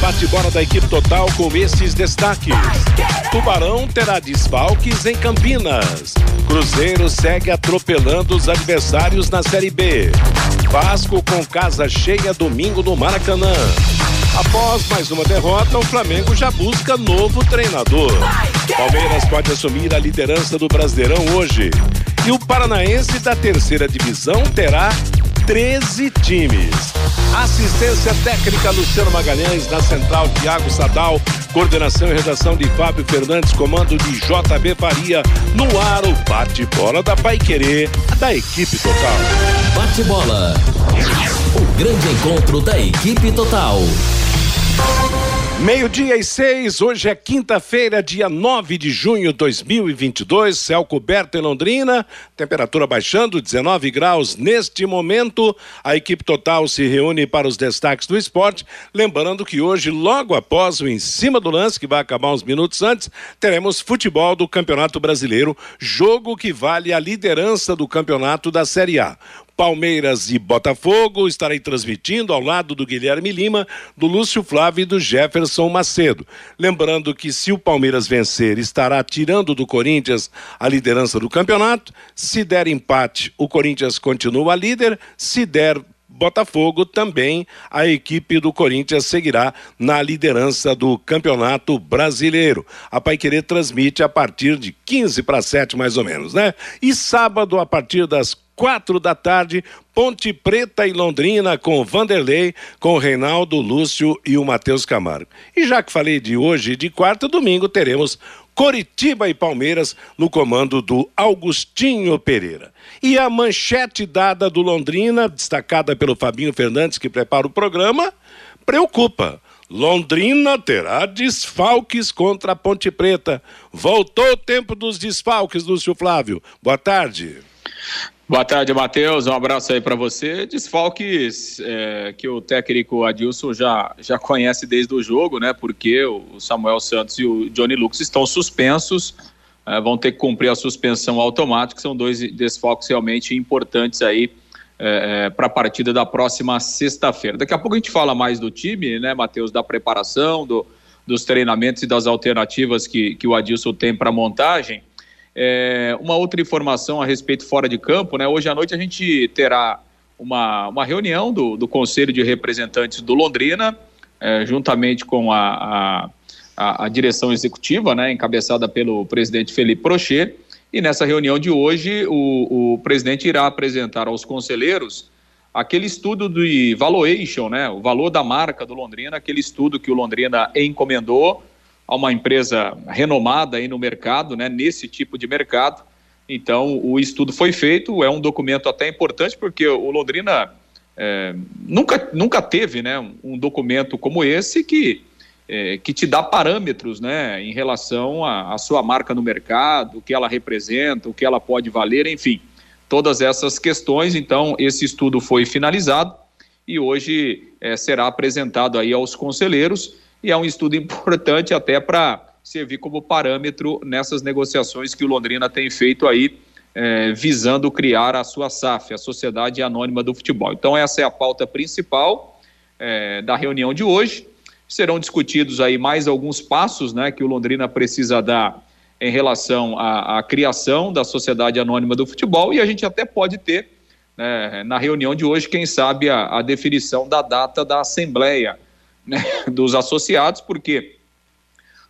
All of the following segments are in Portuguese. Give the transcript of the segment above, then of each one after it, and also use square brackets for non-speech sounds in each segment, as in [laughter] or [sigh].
Bate-bola da equipe total com esses destaques. Tubarão terá desfalques em Campinas. Cruzeiro segue atropelando os adversários na Série B. Vasco com casa cheia domingo no Maracanã. Após mais uma derrota, o Flamengo já busca novo treinador. Palmeiras pode assumir a liderança do Brasileirão hoje. E o Paranaense da terceira divisão terá 13 times. Assistência técnica Luciano Magalhães, na central Tiago Sadal, coordenação e redação de Fábio Fernandes, comando de JB Faria, no ar o bate-bola da Paiquerê, da equipe total. Bate-bola. O grande encontro da equipe total. Meio-dia e seis, hoje é quinta-feira, dia 9 de junho de 2022, céu coberto em Londrina, temperatura baixando, 19 graus neste momento. A equipe total se reúne para os destaques do esporte. Lembrando que hoje, logo após o em cima do lance, que vai acabar uns minutos antes, teremos futebol do Campeonato Brasileiro, jogo que vale a liderança do campeonato da Série A. Palmeiras e Botafogo. Estarei transmitindo ao lado do Guilherme Lima, do Lúcio Flávio e do Jefferson Macedo. Lembrando que se o Palmeiras vencer, estará tirando do Corinthians a liderança do campeonato. Se der empate, o Corinthians continua líder. Se der Botafogo também a equipe do Corinthians seguirá na liderança do Campeonato Brasileiro. A Paiquerê transmite a partir de 15 para 7 mais ou menos, né? E sábado a partir das quatro da tarde, Ponte Preta e Londrina com Vanderlei, com Reinaldo, Lúcio e o Matheus Camargo. E já que falei de hoje, de quarta domingo, teremos Coritiba e Palmeiras no comando do Augustinho Pereira. E a manchete dada do Londrina, destacada pelo Fabinho Fernandes, que prepara o programa, preocupa. Londrina terá desfalques contra a Ponte Preta. Voltou o tempo dos desfalques, Lúcio Flávio. Boa tarde. Boa tarde, Matheus. Um abraço aí para você. Desfalques é, que o técnico Adilson já, já conhece desde o jogo, né? Porque o Samuel Santos e o Johnny Lucas estão suspensos, é, vão ter que cumprir a suspensão automática. São dois desfalques realmente importantes aí é, é para a partida da próxima sexta-feira. Daqui a pouco a gente fala mais do time, né, Matheus? Da preparação, do, dos treinamentos e das alternativas que, que o Adilson tem para montagem. É, uma outra informação a respeito fora de campo, né? Hoje à noite a gente terá uma, uma reunião do, do Conselho de Representantes do Londrina, é, juntamente com a, a, a, direção executiva, né, encabeçada pelo presidente Felipe Prochet. E nessa reunião de hoje, o, o presidente irá apresentar aos conselheiros aquele estudo de valuation, né, o valor da marca do Londrina, aquele estudo que o Londrina encomendou a uma empresa renomada aí no mercado, né, nesse tipo de mercado. Então, o estudo foi feito, é um documento até importante, porque o Londrina é, nunca, nunca teve né, um documento como esse que, é, que te dá parâmetros né, em relação à sua marca no mercado, o que ela representa, o que ela pode valer, enfim, todas essas questões. Então, esse estudo foi finalizado e hoje é, será apresentado aí aos conselheiros e é um estudo importante até para servir como parâmetro nessas negociações que o Londrina tem feito aí, é, visando criar a sua SAF, a Sociedade Anônima do Futebol. Então, essa é a pauta principal é, da reunião de hoje. Serão discutidos aí mais alguns passos né, que o Londrina precisa dar em relação à, à criação da Sociedade Anônima do Futebol e a gente até pode ter né, na reunião de hoje, quem sabe, a, a definição da data da Assembleia né, [laughs] dos associados, porque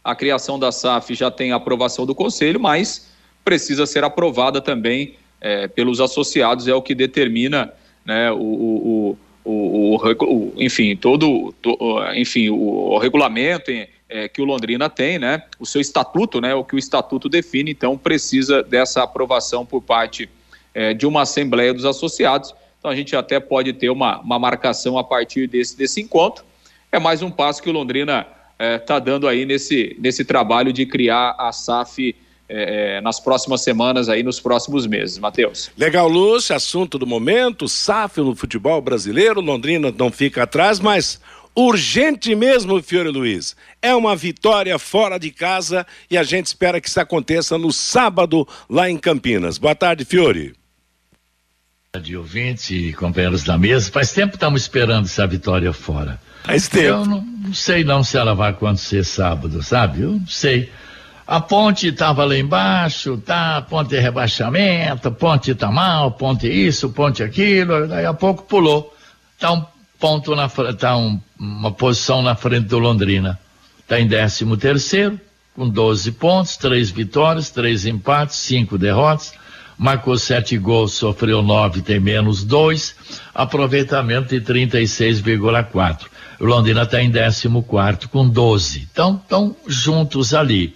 a criação da SAF já tem aprovação do Conselho, mas precisa ser aprovada também é, pelos associados, é o que determina né, o, o, o, o, enfim, todo, to, enfim, o, regulamento é, que o Londrina tem, né, o seu estatuto, né, o que o estatuto define, então precisa dessa aprovação por parte é, de uma assembleia dos associados. Então a gente até pode ter uma, uma marcação a partir desse, desse encontro é mais um passo que o Londrina está é, dando aí nesse, nesse trabalho de criar a SAF é, é, nas próximas semanas aí, nos próximos meses. Matheus. Legal, Lúcio, assunto do momento, SAF no futebol brasileiro, Londrina não fica atrás, mas urgente mesmo, Fiore Luiz. É uma vitória fora de casa e a gente espera que isso aconteça no sábado lá em Campinas. Boa tarde, Fiore. De ouvintes e companheiros da mesa, faz tempo que estamos esperando essa vitória fora. Faz tempo. Eu não, não sei não se ela vai acontecer sábado, sabe? Eu não sei. A ponte estava lá embaixo, tá? Ponte de rebaixamento, ponte tá mal, ponte isso, ponte aquilo, daí a pouco pulou. Tá um ponto na tá um, uma posição na frente do Londrina. Tá em 13 terceiro, com 12 pontos, três vitórias, três empates, cinco derrotas. Marcou sete gols, sofreu nove, tem menos dois. Aproveitamento de 36,4. O Londrina está em 14 com 12. Então, estão juntos ali.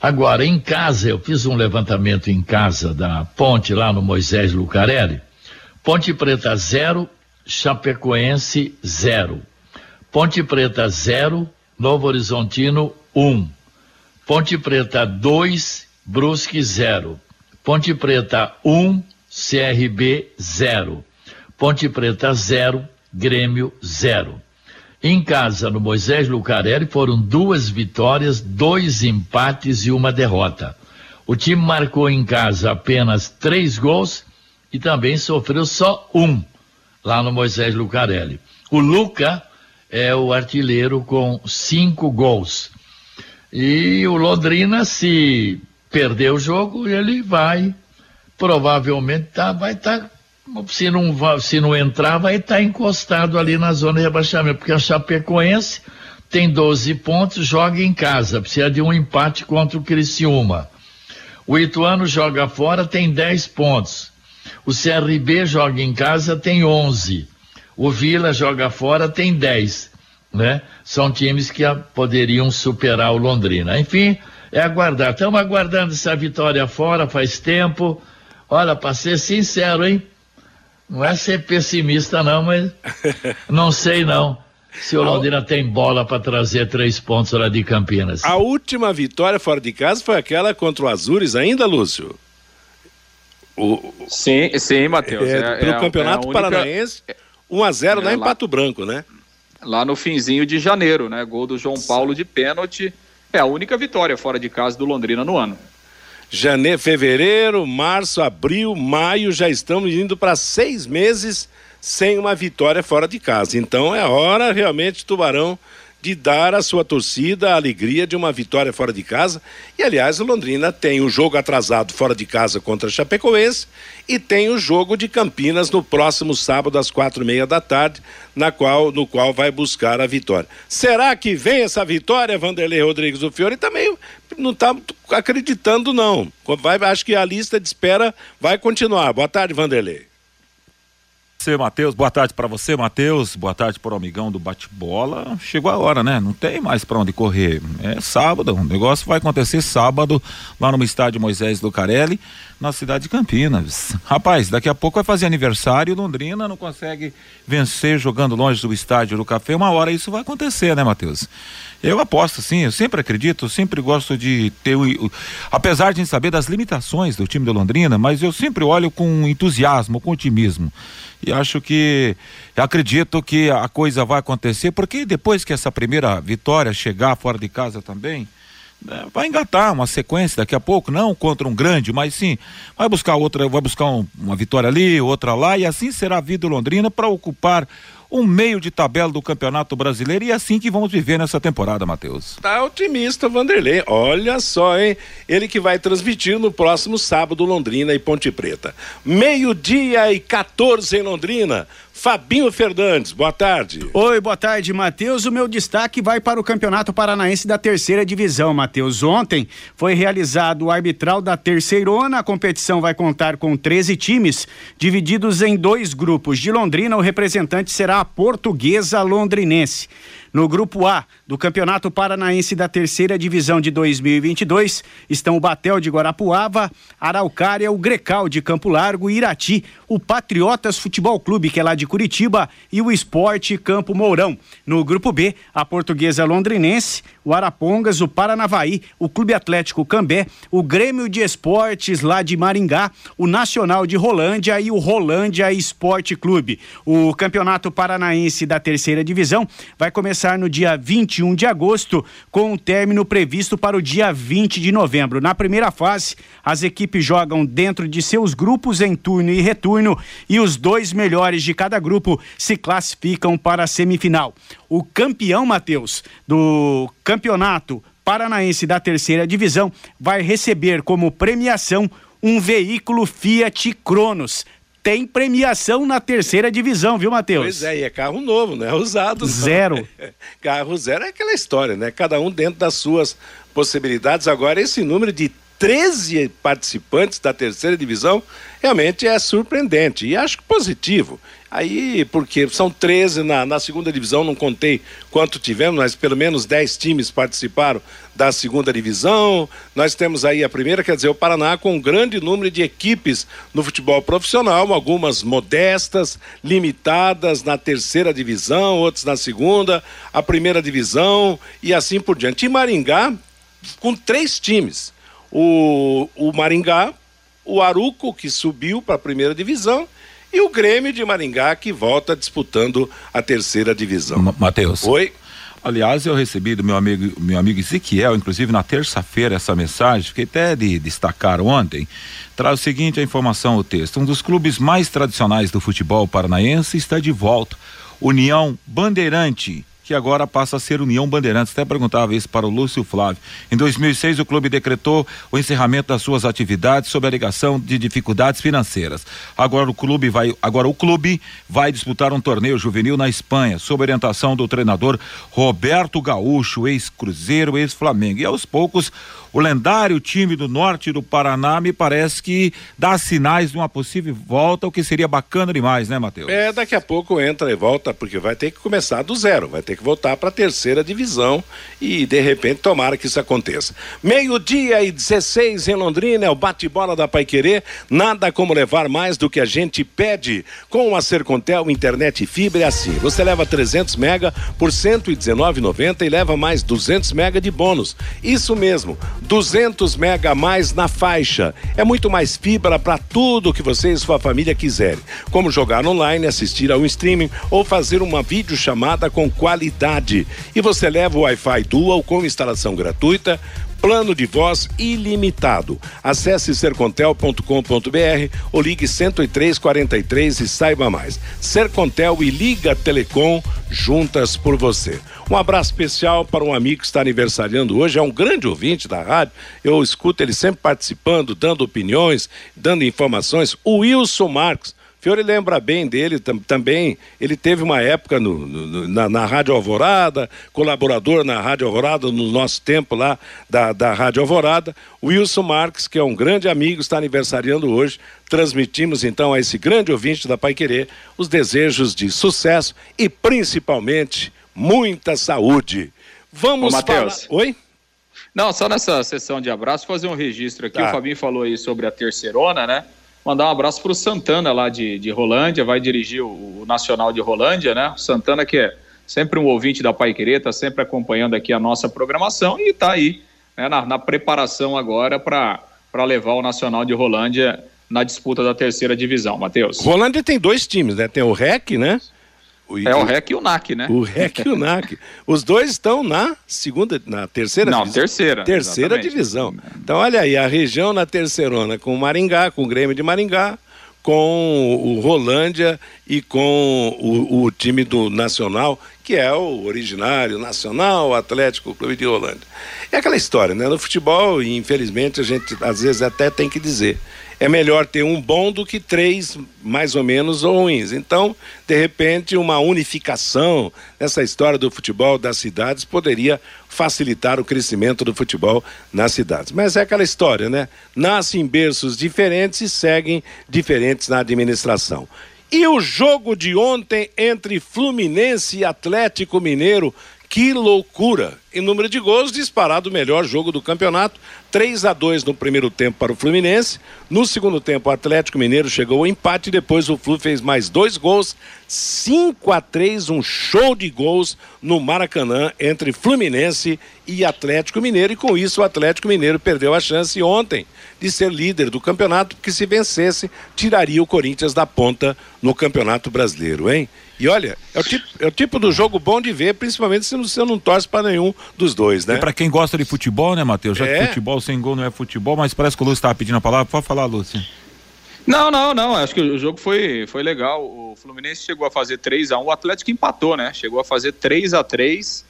Agora, em casa, eu fiz um levantamento em casa da ponte lá no Moisés Lucarelli. Ponte Preta 0, Chapecoense 0. Ponte Preta 0, Novo Horizontino 1. Um. Ponte Preta 2, Brusque 0. Ponte Preta 1, um, CRB 0. Ponte Preta 0, Grêmio 0. Em casa, no Moisés Lucarelli, foram duas vitórias, dois empates e uma derrota. O time marcou em casa apenas três gols e também sofreu só um lá no Moisés Lucarelli. O Luca é o artilheiro com cinco gols. E o Londrina, se perder o jogo, ele vai provavelmente tá, vai estar tá se não, se não entrar, vai estar tá encostado ali na zona de rebaixamento, porque a Chapecoense tem 12 pontos, joga em casa, precisa de um empate contra o Criciúma. O Ituano joga fora, tem 10 pontos. O CRB joga em casa, tem 11. O Vila joga fora, tem 10. Né? São times que poderiam superar o Londrina. Enfim, é aguardar. Estamos aguardando essa vitória fora faz tempo. Olha, para ser sincero, hein? Não é ser pessimista, não, mas [laughs] não sei não. Se o Londrina tem bola para trazer três pontos lá de Campinas. A última vitória fora de casa foi aquela contra o Azures, ainda, Lúcio? O, sim, sim, Matheus. É, é, pelo é, Campeonato é única... Paranaense, 1 a 0 lá em lá, Pato Branco, né? Lá no finzinho de janeiro, né? Gol do João Paulo de pênalti. É a única vitória fora de casa do Londrina no ano janeiro, fevereiro, março, abril, maio, já estamos indo para seis meses sem uma vitória fora de casa. Então é hora realmente, Tubarão, de dar à sua torcida a alegria de uma vitória fora de casa. E, aliás, o Londrina tem o jogo atrasado fora de casa contra Chapecoense e tem o jogo de Campinas no próximo sábado, às quatro e meia da tarde, na qual, no qual vai buscar a vitória. Será que vem essa vitória, Vanderlei Rodrigues do Fiore? Também não está acreditando, não. Vai, acho que a lista de espera vai continuar. Boa tarde, Vanderlei você, Matheus. Boa tarde para você, Matheus. Boa tarde para o amigão do bate-bola. Chegou a hora, né? Não tem mais para onde correr. É sábado, o negócio vai acontecer sábado lá no estádio Moisés Lucarelli, na cidade de Campinas. Rapaz, daqui a pouco vai fazer aniversário, Londrina não consegue vencer jogando longe do estádio do Café. Uma hora isso vai acontecer, né, Matheus? Eu aposto, sim, eu sempre acredito, sempre gosto de ter apesar de saber das limitações do time do Londrina, mas eu sempre olho com entusiasmo, com otimismo e acho que acredito que a coisa vai acontecer, porque depois que essa primeira vitória chegar fora de casa também, né, vai engatar uma sequência daqui a pouco, não contra um grande, mas sim, vai buscar outra, vai buscar um, uma vitória ali, outra lá, e assim será a vida Londrina para ocupar um meio de tabela do Campeonato Brasileiro e é assim que vamos viver nessa temporada, Matheus. Tá otimista, Vanderlei. Olha só, hein? Ele que vai transmitir no próximo sábado Londrina e Ponte Preta. Meio-dia e 14 em Londrina. Fabinho Fernandes, boa tarde. Oi, boa tarde, Matheus. O meu destaque vai para o Campeonato Paranaense da Terceira Divisão, Matheus. Ontem foi realizado o arbitral da Terceirona. A competição vai contar com 13 times, divididos em dois grupos. De Londrina, o representante será a Portuguesa Londrinense. No grupo A do Campeonato Paranaense da Terceira Divisão de 2022 estão o Batel de Guarapuava, Araucária, o Grecal de Campo Largo, Irati, o Patriotas Futebol Clube, que é lá de Curitiba, e o Esporte Campo Mourão. No grupo B, a Portuguesa Londrinense, o Arapongas, o Paranavaí, o Clube Atlético Cambé, o Grêmio de Esportes lá de Maringá, o Nacional de Rolândia e o Rolândia Esporte Clube. O Campeonato Paranaense da Terceira Divisão vai começar no dia 21 de agosto, com um término previsto para o dia 20 de novembro. Na primeira fase, as equipes jogam dentro de seus grupos em turno e retorno e os dois melhores de cada grupo se classificam para a semifinal. O campeão, Matheus, do campeonato paranaense da terceira divisão vai receber como premiação um veículo Fiat Cronos tem premiação na terceira divisão, viu, Matheus? Pois é, e é carro novo, né? [laughs] Usado. Zero. [laughs] carro zero é aquela história, né? Cada um dentro das suas possibilidades. Agora, esse número de 13 participantes da terceira divisão realmente é surpreendente e acho positivo. Aí, porque são 13 na, na segunda divisão, não contei quanto tivemos, mas pelo menos 10 times participaram da segunda divisão. Nós temos aí a primeira, quer dizer, o Paraná com um grande número de equipes no futebol profissional, algumas modestas, limitadas na terceira divisão, outras na segunda, a primeira divisão e assim por diante. E Maringá com três times. O, o Maringá, o Aruco, que subiu para a primeira divisão, e o Grêmio de Maringá, que volta disputando a terceira divisão. Matheus. Oi. Aliás, eu recebi do meu amigo, meu amigo Ezequiel, inclusive na terça-feira, essa mensagem, fiquei até de destacar ontem. Traz o seguinte a informação, o texto. Um dos clubes mais tradicionais do futebol paranaense está de volta. União Bandeirante que agora passa a ser União Bandeirantes. Até perguntava isso para o Lúcio Flávio. Em 2006, o clube decretou o encerramento das suas atividades sob alegação de dificuldades financeiras. Agora o clube vai, agora o clube vai disputar um torneio juvenil na Espanha, sob orientação do treinador Roberto Gaúcho, ex-Cruzeiro, ex-Flamengo. E aos poucos o lendário time do norte do Paraná me parece que dá sinais de uma possível volta, o que seria bacana demais, né, Matheus? É, daqui a pouco entra e volta, porque vai ter que começar do zero, vai ter que voltar para a terceira divisão e de repente tomara que isso aconteça. Meio-dia e 16 em Londrina, é o bate-bola da Paiquerê. Nada como levar mais do que a gente pede. Com a Sercontel internet fibra é assim. Você leva 300 mega por 119,90 e leva mais 200 mega de bônus. Isso mesmo. 200 mega a mais na faixa. É muito mais fibra para tudo que você e sua família quiserem, como jogar online, assistir ao streaming ou fazer uma videochamada com qualidade. E você leva o Wi-Fi Dual com instalação gratuita plano de voz ilimitado. Acesse sercontel.com.br ou ligue 10343 e saiba mais. Sercontel e Liga Telecom juntas por você. Um abraço especial para um amigo que está aniversariando hoje, é um grande ouvinte da rádio. Eu escuto ele sempre participando, dando opiniões, dando informações. O Wilson Marques Fiore lembra bem dele tam, também. Ele teve uma época no, no, na, na, Rádio Alvorada, colaborador na Rádio Alvorada, no nosso tempo lá da, da Rádio Alvorada. Wilson Marques, que é um grande amigo, está aniversariando hoje. Transmitimos então a esse grande ouvinte da Pai Querer os desejos de sucesso e principalmente muita saúde. Vamos Ô, falar. Oi? Não, só nessa sessão de abraço, fazer um registro aqui. Tá. O Fabinho falou aí sobre a terceirona, né? Mandar um abraço para o Santana lá de, de Rolândia, vai dirigir o, o, Nacional de Rolândia, né? O Santana que é sempre um ouvinte da Pai Querer, está sempre acompanhando aqui a nossa programação e está aí né, na, na, preparação agora para levar o Nacional de Rolândia na disputa da terceira divisão, Matheus. Rolândia tem dois times, né? Tem o REC, né? O, é o REC e o NAC, né? O REC e o NAC. Os dois estão na segunda, na terceira Não, divisão. terceira. Terceira exatamente. divisão. Então, olha aí, a região na terceirona com o Maringá, com o Grêmio de Maringá, com o Rolândia e com o, o, time do Nacional, que é o originário Nacional Atlético Clube de Rolândia. É aquela história, né? No futebol, infelizmente, a gente às vezes até tem que dizer é melhor ter um bom do que três mais ou menos ruins. Então, de repente, uma unificação nessa história do futebol das cidades poderia facilitar o crescimento do futebol nas cidades. Mas é aquela história, né? Nascem em berços diferentes e seguem diferentes na administração. E o jogo de ontem entre Fluminense e Atlético Mineiro, Que loucura! Em número de gols, disparado o melhor jogo do campeonato. 3 a 2 no primeiro tempo para o Fluminense. No segundo tempo, o Atlético Mineiro chegou ao empate. Depois, o Flu fez mais dois gols. 5 a 3 um show de gols no Maracanã entre Fluminense e Atlético Mineiro. E com isso, o Atlético Mineiro perdeu a chance ontem de ser líder do campeonato, porque se vencesse, tiraria o Corinthians da ponta no Campeonato Brasileiro, hein? E olha, é o tipo, é o tipo do jogo bom de ver, principalmente se você não torce para nenhum dos dois, né? E para quem gosta de futebol, né, Matheus? Já É. que futebol sem gol não é futebol, mas parece que o Lúcio estava pedindo a palavra. Pode falar, Lúcio. Não, não, não. Acho que o jogo foi, foi legal. O Fluminense chegou a fazer 3 a 1 o Atlético empatou, né? Chegou a fazer 3 a 3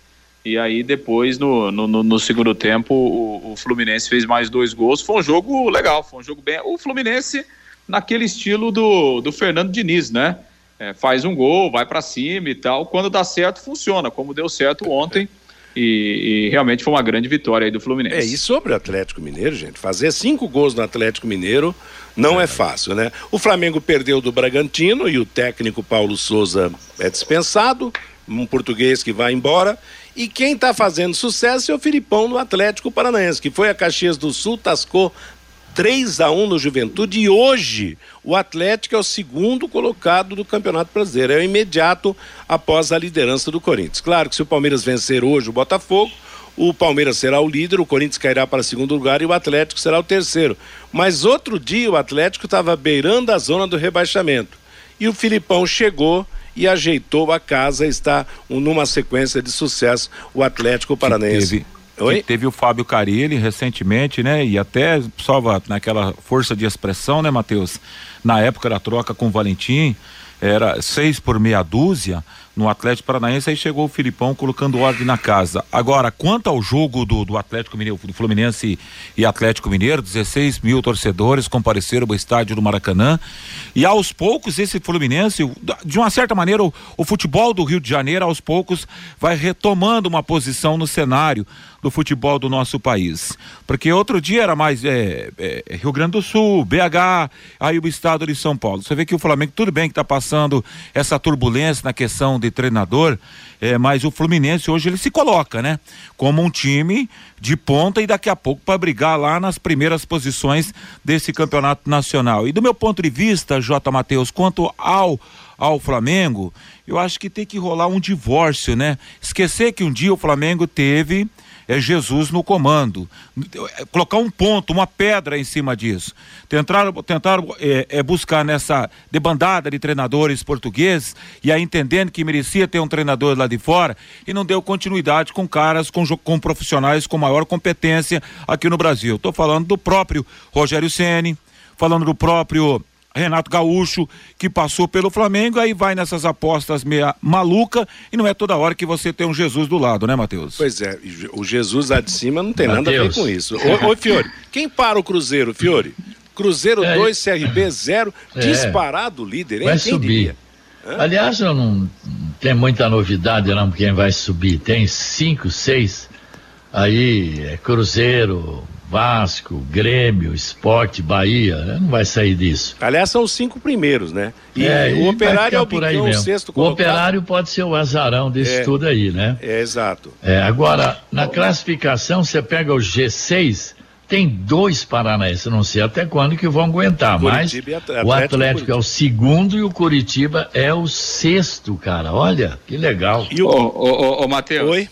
E aí, depois, no, no, no- no segundo tempo, o, o Fluminense fez mais dois gols. Foi um jogo legal, foi um jogo bem. O Fluminense, naquele estilo do, do Fernando Diniz, né? É, faz um gol, vai pra cima e tal. Quando dá certo, funciona, como deu certo ontem. E, e realmente foi uma grande vitória aí do Fluminense. É, e sobre o Atlético Mineiro, gente, fazer cinco gols no Atlético Mineiro não é fácil, né? O Flamengo perdeu do Bragantino e o técnico Paulo Souza é dispensado, um português que vai embora. E quem está fazendo sucesso é o Filipão no Atlético Paranaense, que foi a Caxias do Sul, tascou 3 a 1 no Juventude e hoje o Atlético é o segundo colocado do Campeonato Brasileiro, é o imediato após a liderança do Corinthians. Claro que se o Palmeiras vencer hoje o Botafogo, o Palmeiras será o líder, o Corinthians cairá para segundo lugar e o Atlético será o terceiro. Mas outro dia o Atlético estava beirando a zona do rebaixamento. E o Filipão chegou e ajeitou a casa, está um, numa sequência de sucesso o Atlético Paranaense. Oi? teve o Fábio Carilli recentemente, né? E até só naquela força de expressão, né, Matheus? Na época da troca com o Valentim, era seis por meia dúzia no Atlético Paranaense, aí chegou o Filipão colocando ordem na casa. Agora, quanto ao jogo do, do Atlético Mineiro, do Fluminense e Atlético Mineiro, 16 mil torcedores compareceram ao estádio do Maracanã. E aos poucos, esse Fluminense, de uma certa maneira, o, o futebol do Rio de Janeiro, aos poucos, vai retomando uma posição no cenário do futebol do nosso país. Porque outro dia era mais é, é, Rio Grande do Sul, BH, aí o estado de São Paulo. Você vê que o Flamengo, tudo bem que está passando essa turbulência na questão de treinador, é, mas o Fluminense hoje ele se coloca, né? Como um time de ponta e daqui a pouco para brigar lá nas primeiras posições desse campeonato nacional. E do meu ponto de vista, J. Matheus, quanto ao ao Flamengo, eu acho que tem que rolar um divórcio, né? Esquecer que um dia o Flamengo teve é Jesus no comando. Colocar um ponto, uma pedra em cima disso. Tentar, tentar é, é, buscar nessa debandada de treinadores portugueses e aí entendendo que merecia ter um treinador lá de fora e não deu continuidade com caras, com, com profissionais com maior competência aqui no Brasil. Estou falando do próprio Rogério Ceni, falando do próprio Renato Gaúcho, que passou pelo Flamengo, aí vai nessas apostas meia maluca e não é toda hora que você tem um Jesus do lado, né, Matheus? Pois é, o Jesus lá de cima não tem nada a ver Mateus. com isso. Ô, ô Fiore, quem para o Cruzeiro, Fiore? Cruzeiro É, 2, CRB 0, É. disparado líder, hein? Vai Quem subir. diria? Aliás, eu não não tem muita novidade não quem vai subir. Tem cinco, seis. Aí é Cruzeiro, Vasco, Grêmio, Esporte, Bahia. né? Não vai sair disso. Aliás, são os cinco primeiros, né? E É, o vai Operário é o por aí bicão, o sexto O colocado. Operário pode ser o azarão desse É. tudo aí, né? É, exato. É, agora, na classificação, você pega o G6, tem dois paranaenses, não sei até quando que vão aguentar, mas Curitiba e o Atlético e é o segundo e o Curitiba é o sexto, cara. Olha, que legal. E Ô, o... ô, ô, ô Matheus. Oi?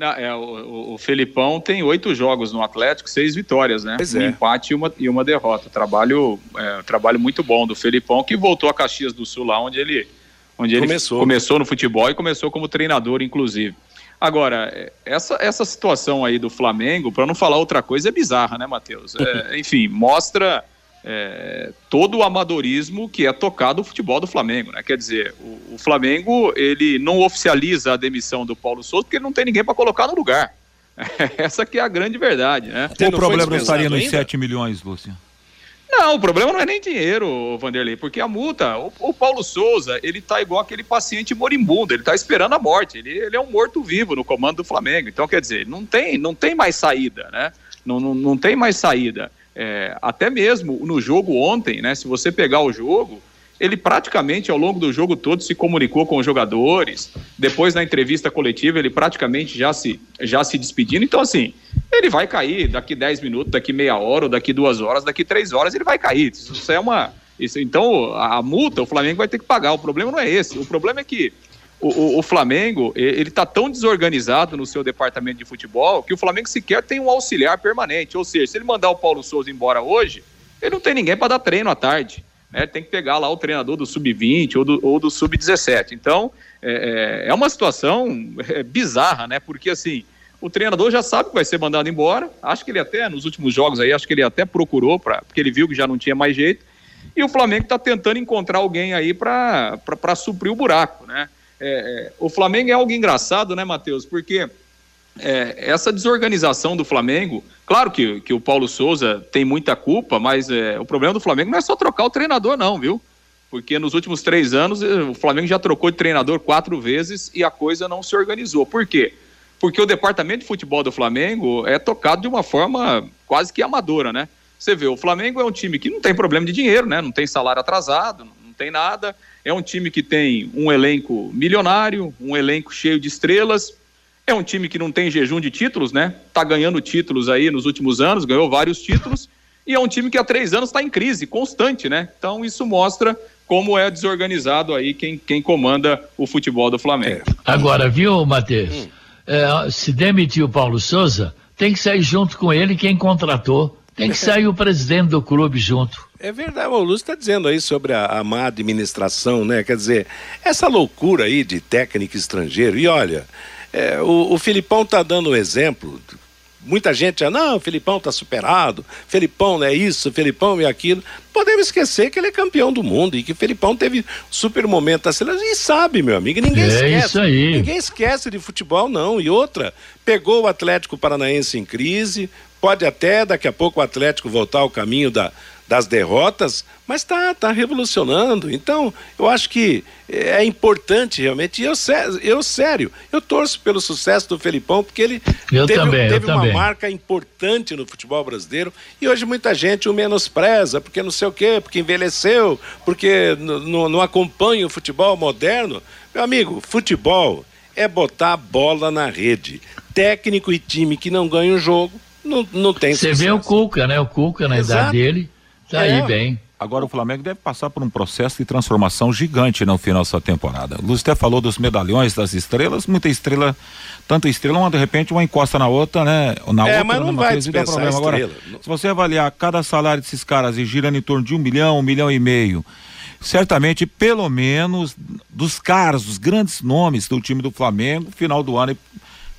Não, é, o, o- Felipão tem oito jogos no Atlético, seis vitórias, né? Pois um é. empate e uma, e uma derrota. Trabalho, é, trabalho muito bom do Felipão, que voltou a Caxias do Sul, lá onde ele, onde ele Começou. começou no futebol e começou como treinador, inclusive. Agora, essa, essa situação aí do Flamengo, para não falar outra coisa, é bizarra, né, Matheus? É, [laughs] enfim, mostra é, todo o amadorismo que é tocado o futebol do Flamengo, né? Quer dizer, o, o Flamengo ele não oficializa a demissão do Paulo Souza porque ele não tem ninguém para colocar no lugar. [laughs] Essa que é a grande verdade, né? O problema não estaria nos ainda? 7 milhões, Lúcio. Não, o problema não é nem dinheiro, Vanderlei, porque a multa, o, o Paulo Souza, ele tá igual aquele paciente moribundo, ele tá esperando a morte, ele, ele é um morto-vivo no comando do Flamengo, então quer dizer, não tem, não tem mais saída, né? Não, não, não tem mais saída. É, até mesmo no jogo ontem, né? Se você pegar o jogo, ele praticamente ao longo do jogo todo se comunicou com os jogadores. Depois na entrevista coletiva ele praticamente já se já se despedindo. Então assim, ele vai cair daqui 10 minutos, daqui meia hora, ou daqui duas horas, daqui três horas ele vai cair. Isso é uma isso, então a multa o Flamengo vai ter que pagar. O problema não é esse. O problema é que o, o, Flamengo ele está tão desorganizado no seu departamento de futebol que o Flamengo sequer tem um auxiliar permanente. Ou seja, se ele mandar o Paulo Souza embora hoje, ele não tem ninguém para dar treino à tarde né, tem que pegar lá o treinador do sub-20 ou do, ou do sub-17. Então, é, é, é uma situação é, bizarra, né? Porque assim, o treinador já sabe que vai ser mandado embora. Acho que ele até, nos últimos jogos aí, acho que ele até procurou, pra, porque ele viu que já não tinha mais jeito. E o Flamengo está tentando encontrar alguém aí para suprir o buraco, né? É, é, o Flamengo é algo engraçado, né, Matheus? Porque é, essa desorganização do Flamengo, claro que, que o Paulo Souza tem muita culpa, mas é, o problema do Flamengo não é só trocar o treinador, não, viu? Porque nos últimos três anos eh, o Flamengo já trocou de treinador quatro vezes e a coisa não se organizou. Por quê? Porque o departamento de futebol do Flamengo é tocado de uma forma quase que amadora, né? Você vê, o Flamengo é um time que não tem problema de dinheiro, né? Não tem salário atrasado, não tem nada. É um time que tem um elenco milionário, um elenco cheio de estrelas é um time que não tem jejum de títulos, né? Tá ganhando títulos aí nos últimos anos, ganhou vários títulos, e é um time que há três anos está em crise constante, né? Então isso mostra como é desorganizado aí quem, quem comanda o futebol do Flamengo. É. Agora, viu, Matheus? Hum. É, se demitir o Paulo Souza, tem que sair junto com ele quem contratou. Tem que sair o presidente do clube junto. É verdade, o Lúcio está dizendo aí sobre a, a má administração, né? Quer dizer, essa loucura aí de técnico estrangeiro. E olha, é, o, o Filipão está dando um exemplo. Muita gente já, não, o Filipão está superado, Filipão não é isso, Filipão é aquilo. Podemos esquecer que ele é campeão do mundo e que o Filipão teve super momento da seleção. E sabe, meu amigo, ninguém é esquece. Isso aí. Ninguém esquece de futebol, não. E outra, pegou o Atlético Paranaense em crise, pode até daqui a pouco o Atlético voltar ao caminho da, das derrotas, mas está tá revolucionando. Então, eu acho que é importante realmente. E eu, eu, sério, eu torço pelo sucesso do Felipão, porque ele eu teve, também, teve uma também. marca importante no futebol brasileiro. E hoje muita gente o menospreza, porque não sei o quê, porque envelheceu, porque não acompanha o futebol moderno. Meu amigo, futebol é botar a bola na rede. Técnico e time que não ganha o jogo, não, não tem Você vê o Cuca, né? O Cuca na Exato. idade dele Tá é. aí bem. Agora o Flamengo deve passar por um processo de transformação gigante no final dessa temporada. O Lúcio até falou dos medalhões, das estrelas, muita estrela, tanta estrela, uma de repente uma encosta na outra, né? Na é, outra, mas não vai dá problema. Agora, se você avaliar cada salário desses caras e girando em torno de um milhão, um milhão e meio, certamente, pelo menos, dos caras, dos grandes nomes do time do Flamengo, final do ano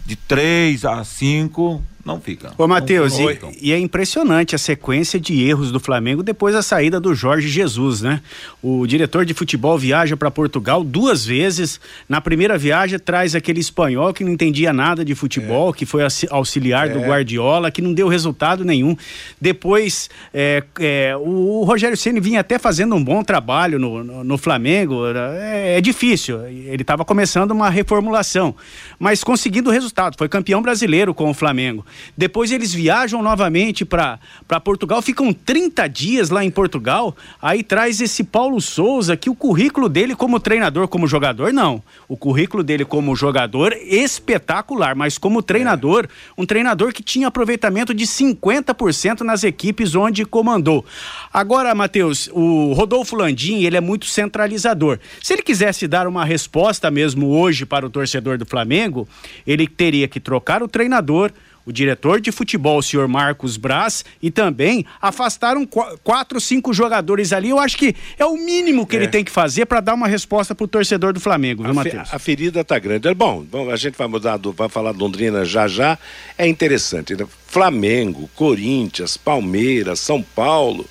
de três a cinco não fica. Ô, Matheus, e, e, é impressionante a sequência de erros do Flamengo depois da saída do Jorge Jesus, né? O diretor de futebol viaja para Portugal duas vezes. Na primeira viagem traz aquele espanhol que não entendia nada de futebol, é. que foi auxiliar é. do Guardiola, que não deu resultado nenhum. Depois, é, é o, Rogério Ceni vinha até fazendo um bom trabalho no, no, no Flamengo. É, é difícil. Ele estava começando uma reformulação, mas conseguindo resultado. Foi campeão brasileiro com o Flamengo. Depois eles viajam novamente para Portugal, ficam 30 dias lá em Portugal. Aí traz esse Paulo Souza, que o currículo dele como treinador, como jogador, não. O currículo dele como jogador, espetacular, mas como treinador, um treinador que tinha aproveitamento de 50% nas equipes onde comandou. Agora, Matheus, o Rodolfo Landim, ele é muito centralizador. Se ele quisesse dar uma resposta mesmo hoje para o torcedor do Flamengo, ele teria que trocar o treinador o diretor de futebol, o senhor Marcos Braz, e também afastaram quatro, cinco jogadores ali. Eu acho que é o mínimo que é. ele tem que fazer para dar uma resposta para o torcedor do Flamengo, viu, Matheus? A ferida tá grande. É bom, bom, a gente vai mudar, do, vai falar de Londrina já já. É interessante. Né? Flamengo, Corinthians, Palmeiras, São Paulo,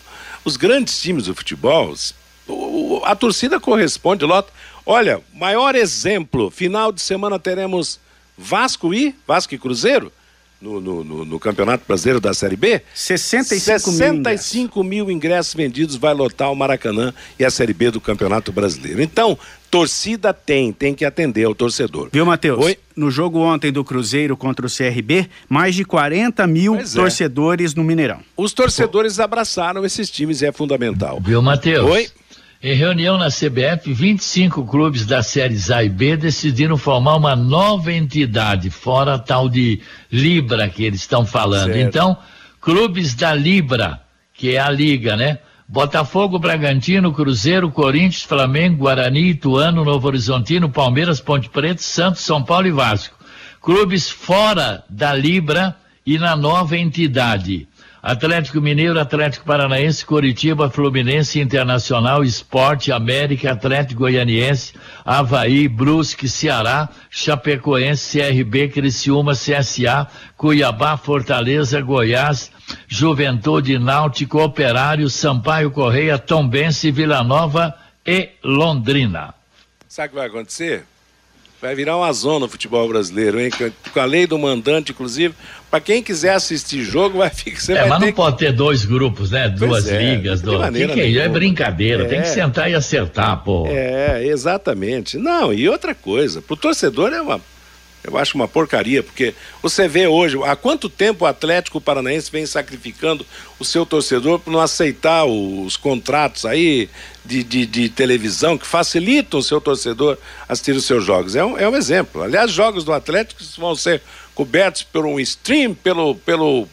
os grandes times do futebol, a torcida corresponde, Lota. Olha, maior exemplo, final de semana teremos Vasco e Vasco e Cruzeiro no, no, no, no, Campeonato Brasileiro da Série B? 65, 65 mil, mil ingressos vendidos vai lotar o Maracanã e a Série B do Campeonato Brasileiro. Então, torcida tem, tem que atender o torcedor. Viu, Matheus? Oi? No jogo ontem do Cruzeiro contra o CRB, mais de 40 mil pois é. torcedores é. no Mineirão. Os torcedores abraçaram esses times e é fundamental. Viu, Matheus? Oi? Em reunião na CBF, 25 clubes das séries A e B decidiram formar uma nova entidade, fora a tal de Libra que eles estão falando. Certo. Então, clubes da Libra, que é a liga, né? Botafogo, Bragantino, Cruzeiro, Corinthians, Flamengo, Guarani, Ituano, Novo Horizontino, Palmeiras, Ponte Preta, Santos, São Paulo e Vasco. Clubes fora da Libra e na nova entidade. Atlético Mineiro, Atlético Paranaense, Coritiba, Fluminense, Internacional, Esporte, América, Atlético Goianiense, Havaí, Brusque, Ceará, Chapecoense, CRB, Criciúma, CSA, Cuiabá, Fortaleza, Goiás, Juventude, Náutico, Operário, Sampaio Correia, Tombense, Vila Nova e Londrina. Sabe o que vai acontecer? Vai virar uma zona o futebol brasileiro, hein? Com a lei do mandante, inclusive. Para quem quiser assistir jogo, vai ficar. É, mas não pode ter dois grupos, né? Pois Duas é, ligas. Do... Que que é? é brincadeira, é. tem que é. sentar e acertar, pô. É, exatamente. Não, e outra coisa, pro torcedor é uma eu acho uma porcaria, porque você vê hoje, há quanto tempo o Atlético Paranaense vem sacrificando o seu torcedor por não aceitar os contratos aí de, de, de televisão que facilitam o seu torcedor assistir os seus jogos. É um, é um exemplo. Aliás, jogos do Atlético vão ser cobertos por um stream, pelo, pelo,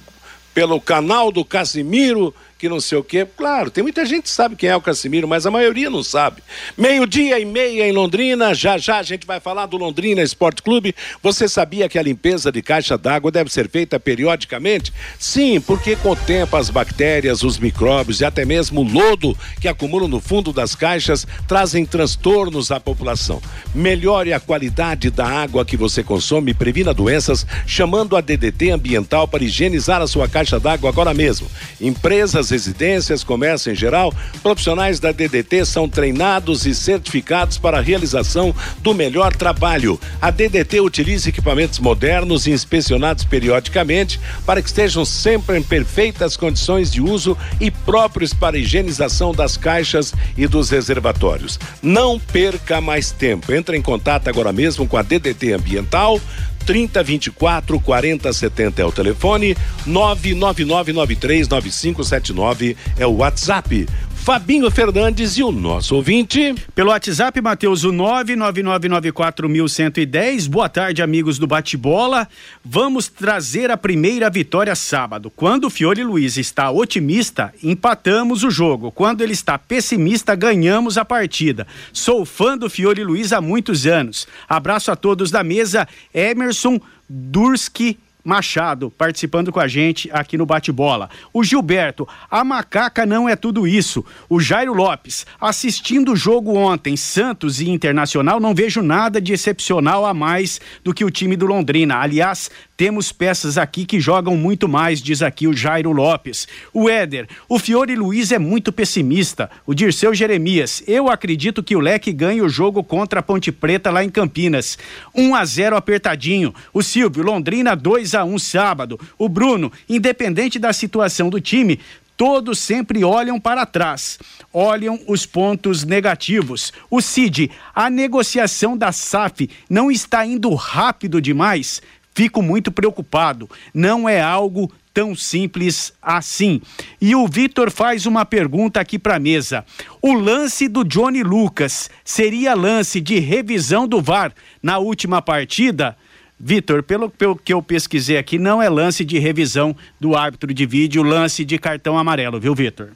pelo canal do Casimiro que não sei o quê. Claro, tem muita gente que sabe quem é o Casimiro, mas a maioria não sabe. Meio-dia e meia em Londrina, já já a gente vai falar do Londrina Esporte Clube. Você sabia que a limpeza de caixa d'água deve ser feita periodicamente? Sim, porque com o tempo as bactérias, os micróbios e até mesmo o lodo que acumulam no fundo das caixas trazem transtornos à população. Melhore a qualidade da água que você consome e previna doenças chamando a DDT Ambiental para higienizar a sua caixa d'água agora mesmo. Empresas residências, comércio em geral, profissionais da DDT são treinados e certificados para a realização do melhor trabalho. A DDT utiliza equipamentos modernos e inspecionados periodicamente para que estejam sempre em perfeitas condições de uso e próprios para higienização das caixas e dos reservatórios. Não perca mais tempo. Entre em contato agora mesmo com a DDT Ambiental 30 24 40 70 é o telefone, 999939579 é o WhatsApp. Fabinho Fernandes e o nosso ouvinte. Pelo WhatsApp, Matheus, o 99994110. Boa tarde, amigos do Bate-Bola. Vamos trazer a primeira vitória sábado. Quando o Fiore Luiz está otimista, empatamos o jogo. Quando ele está pessimista, ganhamos a partida. Sou fã do Fiore Luiz há muitos anos. Abraço a todos da mesa. Emerson Durski Machado participando com a gente aqui no Bate-Bola. O Gilberto, a macaca não é tudo isso. O Jairo Lopes, assistindo o jogo ontem, Santos e Internacional, não vejo nada de excepcional a mais do que o time do Londrina. Aliás, temos peças aqui que jogam muito mais, diz aqui o Jairo Lopes. O Éder, o Fiore Luiz é muito pessimista. O Dirceu Jeremias, eu acredito que o Leque ganhe o jogo contra a Ponte Preta lá em Campinas. 1 a 0 apertadinho. O Silvio, Londrina 2 a 1 sábado. O Bruno, independente da situação do time, todos sempre olham para trás, olham os pontos negativos. O Cid, a negociação da SAF não está indo rápido demais? Fico muito preocupado. Não é algo tão simples assim. E o Vitor faz uma pergunta aqui para a mesa. O lance do Johnny Lucas seria lance de revisão do VAR na última partida? Vitor, pelo, pelo que eu pesquisei aqui, não é lance de revisão do árbitro de vídeo, lance de cartão amarelo, viu, Vitor?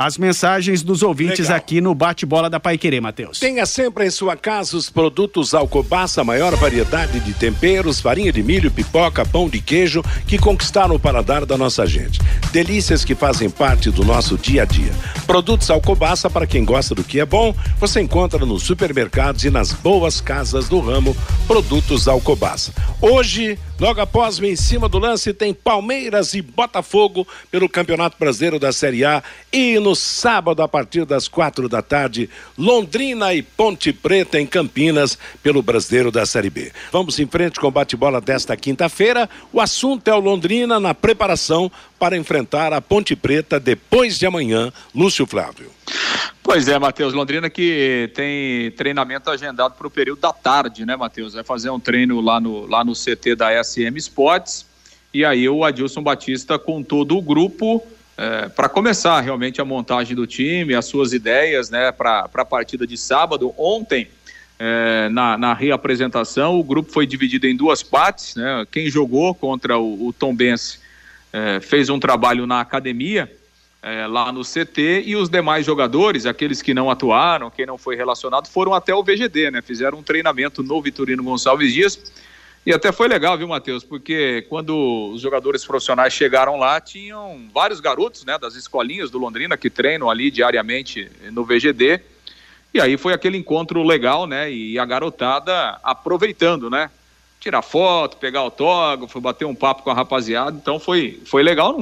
As mensagens dos ouvintes Legal. aqui no Bate-Bola da Pai Querer, Matheus. Tenha sempre em sua casa os produtos Alcobaça, maior variedade de temperos, farinha de milho, pipoca, pão de queijo que conquistaram o paladar da nossa gente. Delícias que fazem parte do nosso dia a dia. Produtos Alcobaça, para quem gosta do que é bom, você encontra nos supermercados e nas boas casas do ramo Produtos Alcobaça. Hoje, logo após o em cima do lance, tem Palmeiras e Botafogo pelo Campeonato Brasileiro da Série A e no sábado, a partir das quatro da tarde, Londrina e Ponte Preta em Campinas, pelo Brasileiro da Série B. Vamos em frente com o bate-bola desta quinta-feira. O assunto é o Londrina na preparação para enfrentar a Ponte Preta depois de amanhã. Lúcio Flávio. Pois é, Matheus. Londrina que tem treinamento agendado para o período da tarde, né, Matheus? Vai fazer um treino lá no, lá no CT da SM Sports. E aí o Adilson Batista com todo o grupo é, para começar realmente a montagem do time, as suas ideias né, para a partida de sábado. Ontem, é, na, na, reapresentação, o grupo foi dividido em duas partes. Né? Quem jogou contra o, o Tom Benz é, fez um trabalho na academia, é, lá no CT, e os demais jogadores, aqueles que não atuaram, quem não foi relacionado, foram até o VGD, né? fizeram um treinamento no Vitorino Gonçalves Dias e até foi legal, viu, Matheus? Porque quando os jogadores profissionais chegaram lá, tinham vários garotos, né, das escolinhas do Londrina que treinam ali diariamente no VGD. E aí foi aquele encontro legal, né? E a garotada aproveitando, né? Tirar foto, pegar autógrafo, bater um papo com a rapaziada. Então foi, foi legal.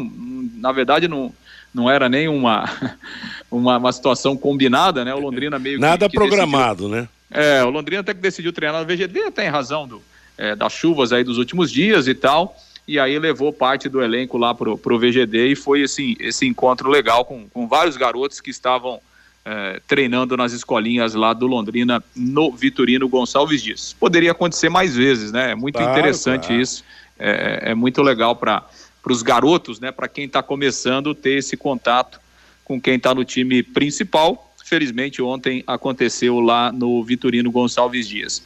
Na verdade, não, não era nem uma, [laughs] uma, uma situação combinada, né? O Londrina meio Nada que, que programado, decidiu, né? É, o Londrina até que decidiu treinar no VGD, até em razão do, é, das chuvas aí dos últimos dias e tal. E aí levou parte do elenco lá pro, pro VGD e foi assim, esse encontro legal com, com vários garotos que estavam é, treinando nas escolinhas lá do Londrina no Vitorino Gonçalves Dias. Poderia acontecer mais vezes, né? É muito claro, interessante claro. isso. É, é, muito legal para os garotos, né? Para quem está começando ter esse contato com quem está no time principal Felizmente, ontem aconteceu lá no Vitorino Gonçalves Dias.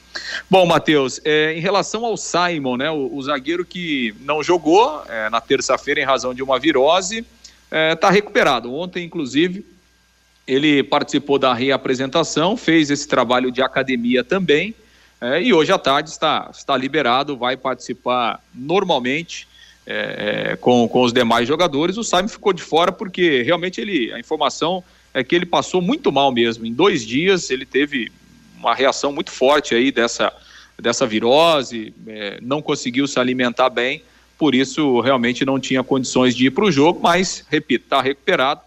Bom, Matheus, é, em relação ao Simon, né, o, o zagueiro que não jogou é, na terça-feira em razão de uma virose, está é, recuperado. Ontem, inclusive, ele participou da reapresentação, fez esse trabalho de academia também, é, e hoje à tarde está, está liberado, vai participar normalmente é, é, com, com os demais jogadores. O Simon ficou de fora porque realmente ele, a informação é que ele passou muito mal mesmo. Em dois dias ele teve uma reação muito forte aí dessa, dessa virose, é, não conseguiu se alimentar bem, por isso realmente não tinha condições de ir para o jogo, mas, repito, está recuperado,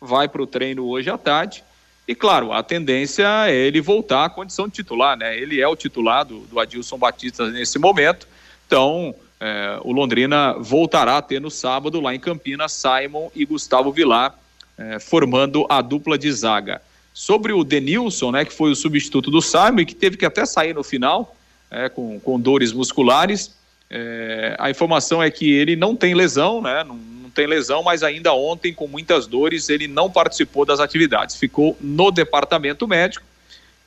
vai para o treino hoje à tarde. E claro, a tendência é ele voltar à condição de titular, né? Ele é o titular do, do Adilson Batista nesse momento, então é, o Londrina voltará a ter no sábado lá em Campinas Simon e Gustavo Vilar é, formando a dupla de zaga. Sobre o Denilson, né, que foi o substituto do Simon e que teve que até sair no final é, com, com dores musculares, é, a informação é que ele não tem lesão, né, não, tem lesão, mas ainda ontem, com muitas dores, ele não participou das atividades, ficou no departamento médico.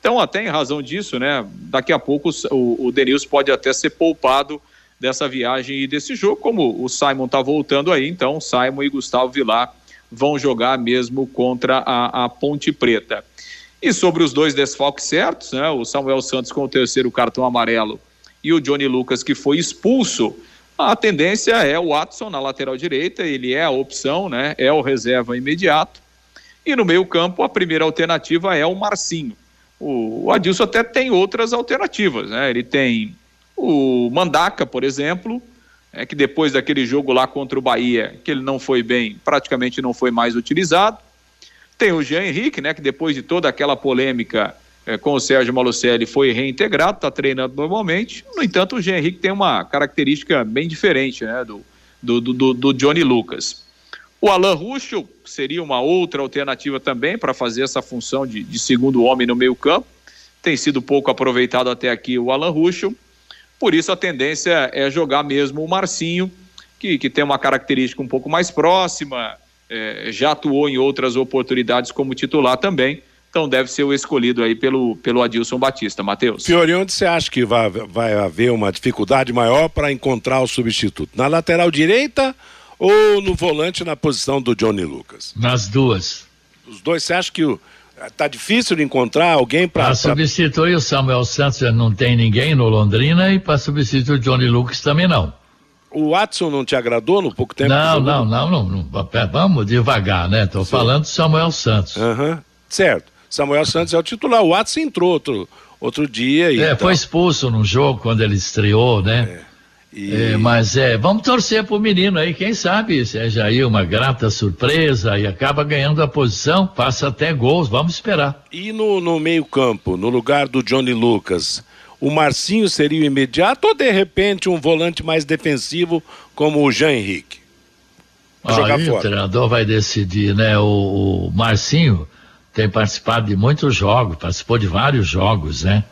Então, até em razão disso, né, daqui a pouco o, o Denilson pode até ser poupado dessa viagem e desse jogo, como o Simon está voltando aí, então Simon e Gustavo Vilar vão jogar mesmo contra a, a Ponte Preta. E sobre os dois desfalques certos, né, o Samuel Santos com o terceiro cartão amarelo e o Johnny Lucas que foi expulso, a tendência é o Watson na lateral direita, ele é a opção, né, é o reserva imediato. E no meio campo a primeira alternativa é o Marcinho. O Adilson até tem outras alternativas, né, ele tem o Mandaca, por exemplo, é que depois daquele jogo lá contra o Bahia, que ele não foi bem, praticamente não foi mais utilizado. Tem o Jean Henrique, né, que depois de toda aquela polêmica é, com o Sérgio Malucelli foi reintegrado, está treinando normalmente. No entanto, o Jean Henrique tem uma característica bem diferente né, do, do, do, do Johnny Lucas. O Alan Ruschel seria uma outra alternativa também para fazer essa função de, de segundo homem no meio campo. Tem sido pouco aproveitado até aqui o Alan Ruschel. Por isso a tendência é jogar mesmo o Marcinho, que, que tem uma característica um pouco mais próxima, é, já atuou em outras oportunidades como titular também. Então deve ser o escolhido aí pelo, pelo Adilson Batista, Matheus. Fiori, onde você acha que vai, vai haver uma dificuldade maior para encontrar o substituto? Na lateral direita ou no volante na posição do Johnny Lucas? Nas duas. Os dois, você acha que o, Tá difícil de encontrar alguém para. Para substituir o Samuel Santos não tem ninguém no Londrina e para substituir o Johnny Lucas também não. O Watson não te agradou no pouco tempo? Não, não, não, não, não, Vamos devagar, né? Estou falando do Samuel Santos. Uhum. Certo. Samuel Santos é o titular. O Watson entrou outro, outro dia. E é, foi expulso no jogo quando ele estreou, né? É. E... É, mas é, vamos torcer pro menino aí, quem sabe seja aí uma grata surpresa e acaba ganhando a posição, passa até gols, vamos esperar. E no, no meio campo, no lugar do Johnny Lucas, o Marcinho seria o imediato ou de repente um volante mais defensivo como o Jean Henrique? Aí o treinador vai decidir, né? O, o Marcinho tem participado de muitos jogos, participou de vários jogos, né?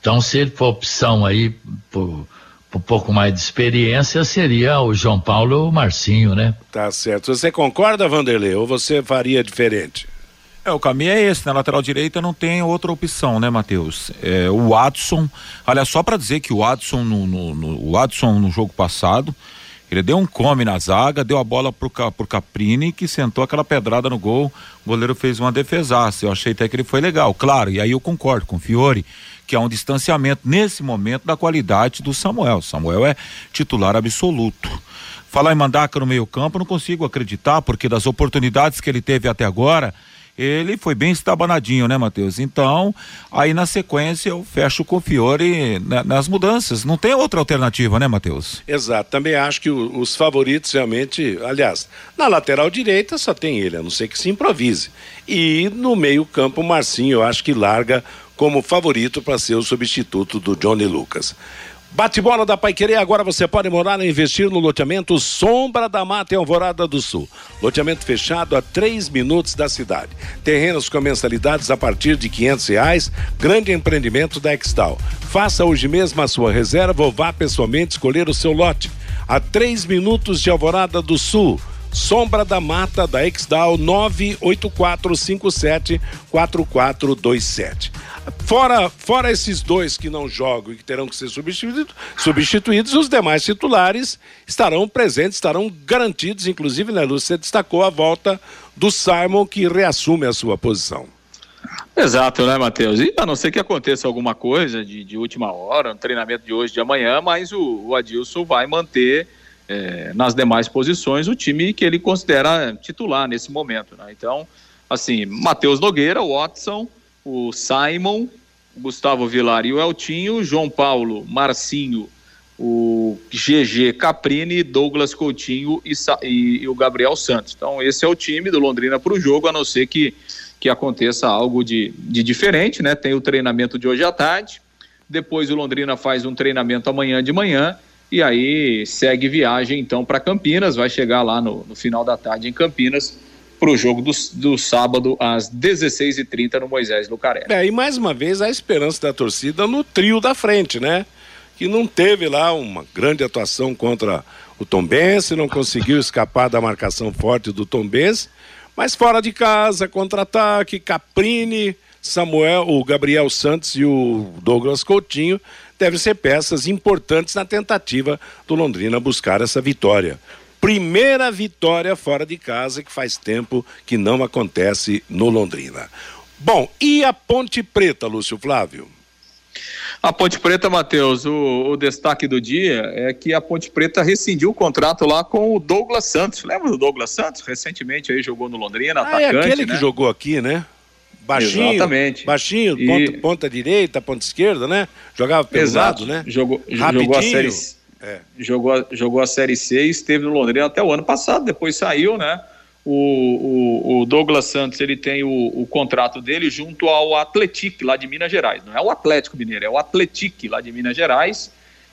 Então se ele for opção aí por um pouco mais de experiência seria o João Paulo ou o Marcinho, né? Tá certo. Você concorda, Vanderlei, ou você faria diferente? É, o caminho é esse, na lateral direita não tem outra opção, né, Matheus? É, o Watson, olha, só para dizer que o Watson no, no, no, o Watson no jogo passado, ele deu um come na zaga, deu a bola pro, pro Caprini, que sentou aquela pedrada no gol, o goleiro fez uma defesaça, eu achei até que ele foi legal, claro, e aí eu concordo com o Fiore, que há um distanciamento nesse momento da qualidade do Samuel, Samuel é titular absoluto. Falar em Mandaca no meio campo, não consigo acreditar, porque das oportunidades que ele teve até agora, ele foi bem estabanadinho, né, Matheus? Então, aí na sequência eu fecho com o Fiore nas mudanças. Não tem outra alternativa, né, Matheus? Exato. Também acho que o, os favoritos realmente, aliás, na lateral direita só tem ele, a não ser que se improvise. E no meio-campo, o Marcinho, eu acho que larga como favorito para ser o substituto do Johnny Lucas. Bate-bola da Paiquerê, agora você pode morar e investir no loteamento Sombra da Mata em Alvorada do Sul. Loteamento fechado a três minutos da cidade. Terrenos com mensalidades a partir de quinhentos reais. Grande empreendimento da Extal. Faça hoje mesmo a sua reserva ou vá pessoalmente escolher o seu lote. A três minutos de Alvorada do Sul. Sombra da Mata da Exdal 984574427. Fora, fora esses dois que não jogam e que terão que ser substituídos, substituídos, os demais titulares estarão presentes, estarão garantidos, inclusive, né, você destacou a volta do Simon que reassume a sua posição. Exato, né, Matheus? E a não ser que aconteça alguma coisa de, de última hora, um treinamento de hoje, de amanhã, mas o, o Adilson vai manter é, nas demais posições o time que ele considera titular nesse momento. Né? Então, assim, Matheus Nogueira, Watson, o Simon, o Gustavo Vilar e o Eltinho, João Paulo, Marcinho, o GG Caprini, Douglas Coutinho e, e, e, o Gabriel Santos. Então, esse é o time do Londrina para o jogo, a não ser que, que aconteça algo de, de diferente, né? Tem o treinamento de hoje à tarde, depois o Londrina faz um treinamento amanhã de manhã e aí segue viagem então para Campinas, vai chegar lá no, no, final da tarde em Campinas para o jogo do, do sábado às 16h30 no Moisés Lucaré. É, e mais uma vez a esperança da torcida no trio da frente, né? Que não teve lá uma grande atuação contra o Tombense, não conseguiu escapar da marcação forte do Tombense, mas fora de casa, contra-ataque, Caprini, Samuel, o Gabriel Santos e o Douglas Coutinho devem ser peças importantes na tentativa do Londrina buscar essa vitória. Primeira vitória fora de casa que faz tempo que não acontece no Londrina. Bom, e a Ponte Preta, Lúcio Flávio? A Ponte Preta, Matheus, o, o, destaque do dia é que a Ponte Preta rescindiu o contrato lá com o Douglas Santos. Lembra do Douglas Santos? Recentemente aí jogou no Londrina, ah, atacante, é aquele né? que jogou aqui, né? Baixinho, Exatamente. baixinho, e... ponta, ponta, direita, ponta esquerda, né? Jogava pelo Exato. lado, né? Jogou, jogou a série é. jogou, jogou a série C e esteve no Londrina até o ano passado, depois saiu, né? O, o, o Douglas Santos ele tem o, o, contrato dele junto ao Atletic lá de Minas Gerais. Não é o Atlético Mineiro, é o Atletic lá de Minas Gerais.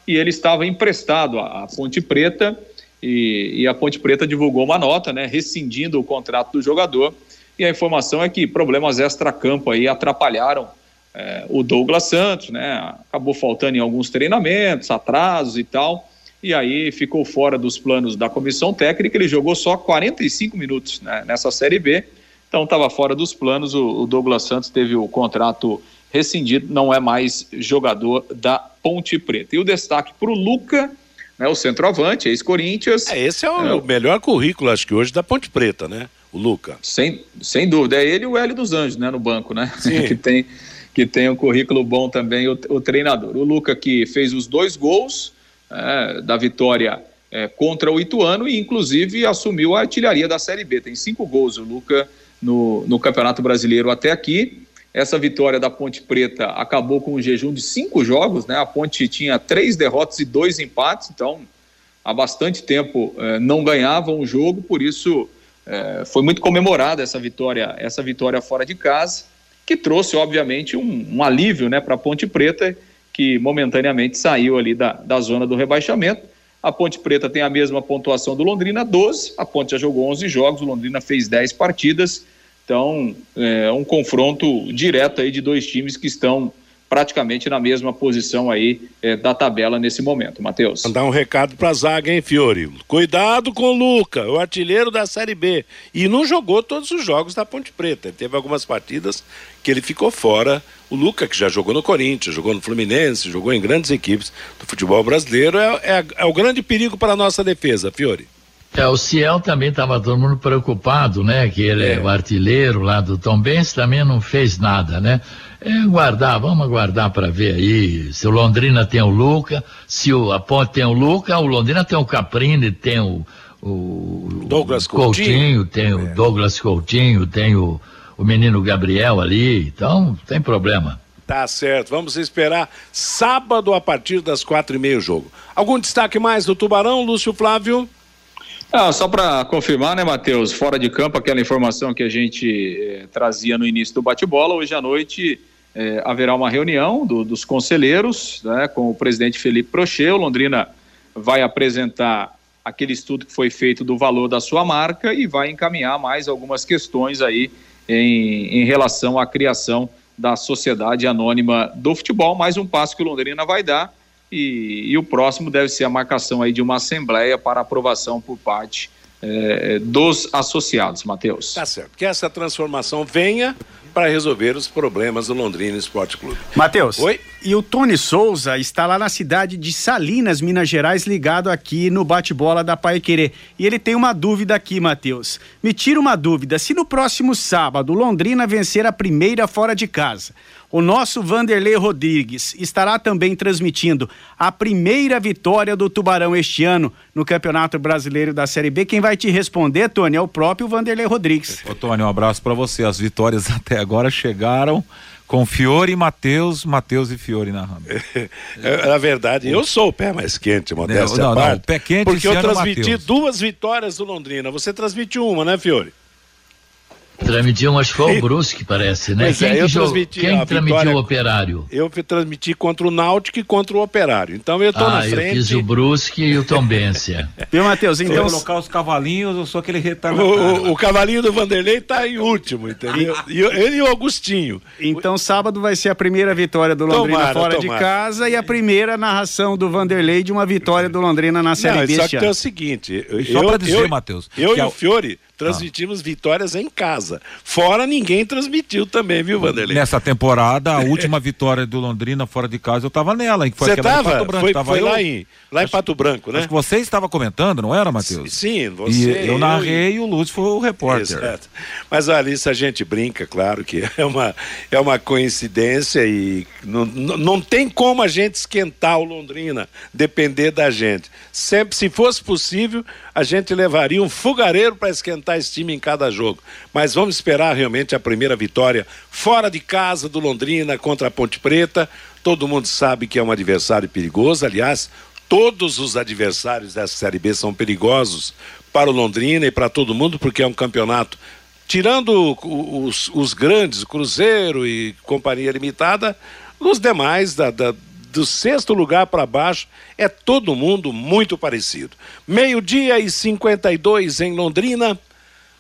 E ele estava emprestado à, à Ponte Preta e, e a Ponte Preta divulgou uma nota, né, rescindindo o contrato do jogador e a informação é que problemas extra-campo aí atrapalharam é, o Douglas Santos, né? Acabou faltando em alguns treinamentos, atrasos e tal. E aí ficou fora dos planos da comissão técnica. Ele jogou só 45 minutos né, nessa Série B. Então estava fora dos planos. O, o Douglas Santos teve o contrato rescindido, não é mais jogador da Ponte Preta. E o destaque para o Luca, né, o centroavante, ex-Corinthians. É, esse é o, é o melhor currículo, acho que hoje, da Ponte Preta, né? O Luca. Sem, sem dúvida. É ele e o Hélio dos Anjos, né, no banco, né? [laughs] que tem que tem um currículo bom também o, o treinador. O Luca que fez os dois gols é, da vitória é, contra o Ituano e inclusive assumiu a artilharia da Série B. Tem cinco gols o Luca no, no Campeonato Brasileiro até aqui. Essa vitória da Ponte Preta acabou com um jejum de cinco jogos, né? A Ponte tinha três derrotas e dois empates, então há bastante tempo é, não ganhava um jogo, por isso é, foi muito comemorada essa vitória, essa vitória fora de casa, que trouxe, obviamente, um, um alívio né, para a Ponte Preta, que momentaneamente saiu ali da, da zona do rebaixamento. A Ponte Preta tem a mesma pontuação do Londrina, 12. A Ponte já jogou 11 jogos, o Londrina fez 10 partidas. Então, é um confronto direto aí de dois times que estão praticamente na mesma posição aí é, da tabela nesse momento, Matheus. Mandar um recado pra zaga, hein, Fiore? Cuidado com o Luca, o artilheiro da Série B. E não jogou todos os jogos da Ponte Preta. Ele teve algumas partidas que ele ficou fora. O Luca, que já jogou no Corinthians, jogou no Fluminense, jogou em grandes equipes do futebol brasileiro, é, é, é o grande perigo para a nossa defesa, Fiore. É, o Ciel também estava todo mundo preocupado, né? Que ele é. é o artilheiro lá do Tom Benz, também não fez nada, né? É, guardar, vamos aguardar para ver aí se o Londrina tem o Luca, se o, a Ponte tem o Luca, o Londrina tem o Caprini, tem o, o Douglas Coutinho, Coutinho tem o é. Douglas Coutinho, tem o, o menino Gabriel ali, então tem problema. Tá certo, vamos esperar sábado a partir das quatro e meia o jogo. Algum destaque mais do Tubarão, Lúcio Flávio? Ah, só para confirmar, né, Matheus? Fora de campo, aquela informação que a gente eh, trazia no início do bate-bola, hoje à noite eh, haverá uma reunião do, dos conselheiros né, com o presidente Felipe Prochê. Londrina vai apresentar aquele estudo que foi feito do valor da sua marca e vai encaminhar mais algumas questões aí em, em relação à criação da Sociedade Anônima do Futebol. Mais um passo que o Londrina vai dar e, e, o próximo deve ser a marcação aí de uma assembleia para aprovação por parte eh, dos associados, Matheus. Tá certo. Que essa transformação venha para resolver os problemas do Londrina Esporte Clube. Matheus. Oi. E o Tony Souza está lá na cidade de Salinas, Minas Gerais, ligado aqui no bate-bola da Pai Querer. E ele tem uma dúvida aqui, Matheus. Me tira uma dúvida. Se no próximo sábado Londrina vencer a primeira fora de casa, o nosso Vanderlei Rodrigues estará também transmitindo a primeira vitória do Tubarão este ano no Campeonato Brasileiro da Série B. Quem vai te responder, Tony, é o próprio Vanderlei Rodrigues. Ô, Tony, um abraço para você. As vitórias [laughs] até agora chegaram com Fiore e Matheus, Matheus e Fiore narrando. É, [laughs] na verdade, eu sou o pé mais quente, modéstia não, não, parte, não, pé quente porque eu transmiti duas vitórias do Londrina. Você transmitiu uma, né, Fiore? Transmitiu, acho que foi o Brusque, parece, né? Pois quem é, eu transmiti quem transmitiu o Operário? Eu transmiti contra o Náutico e contra o Operário. Então eu tô ah, na frente. eu fiz o Brusque e o Tombense. [laughs] Viu, Matheus? Então... Se colocar os cavalinhos, eu sou aquele retardado. O, o, o, cavalinho do Vanderlei tá em último, entendeu? e, ele e o Augustinho. Então sábado vai ser a primeira vitória do Londrina tomara, fora tomara. de casa e a primeira narração do Vanderlei de uma vitória do Londrina na Série Não, B. Só que é o seguinte, eu, só pra dizer, Matheus. Eu e o Fiore transmitimos ah. vitórias em casa. Fora ninguém transmitiu também, viu, Vanderlei? Nessa temporada, a última vitória do Londrina fora de casa, eu tava nela. Você tava? Foi, tava foi eu, lá, em, lá acho, em Pato Branco, né? Acho que você estava comentando, não era, Matheus? Sim, você. E eu narrei e o Lúcio foi o repórter. Exato. Mas se a gente brinca, claro que [laughs] é uma, é uma coincidência e não, não, não tem como a gente esquentar o Londrina, depender da gente. Sempre, se fosse possível, a gente levaria um fogareiro para esquentar esse time em cada jogo. Mas vamos esperar realmente a primeira vitória fora de casa do Londrina contra a Ponte Preta. Todo mundo sabe que é um adversário perigoso. Aliás, todos os adversários dessa Série B são perigosos para o Londrina e para todo mundo, porque é um campeonato. Tirando os, os grandes, Cruzeiro e Companhia Limitada, os demais da, da do sexto lugar para baixo, é todo mundo muito parecido. Meio-dia e 52 em Londrina.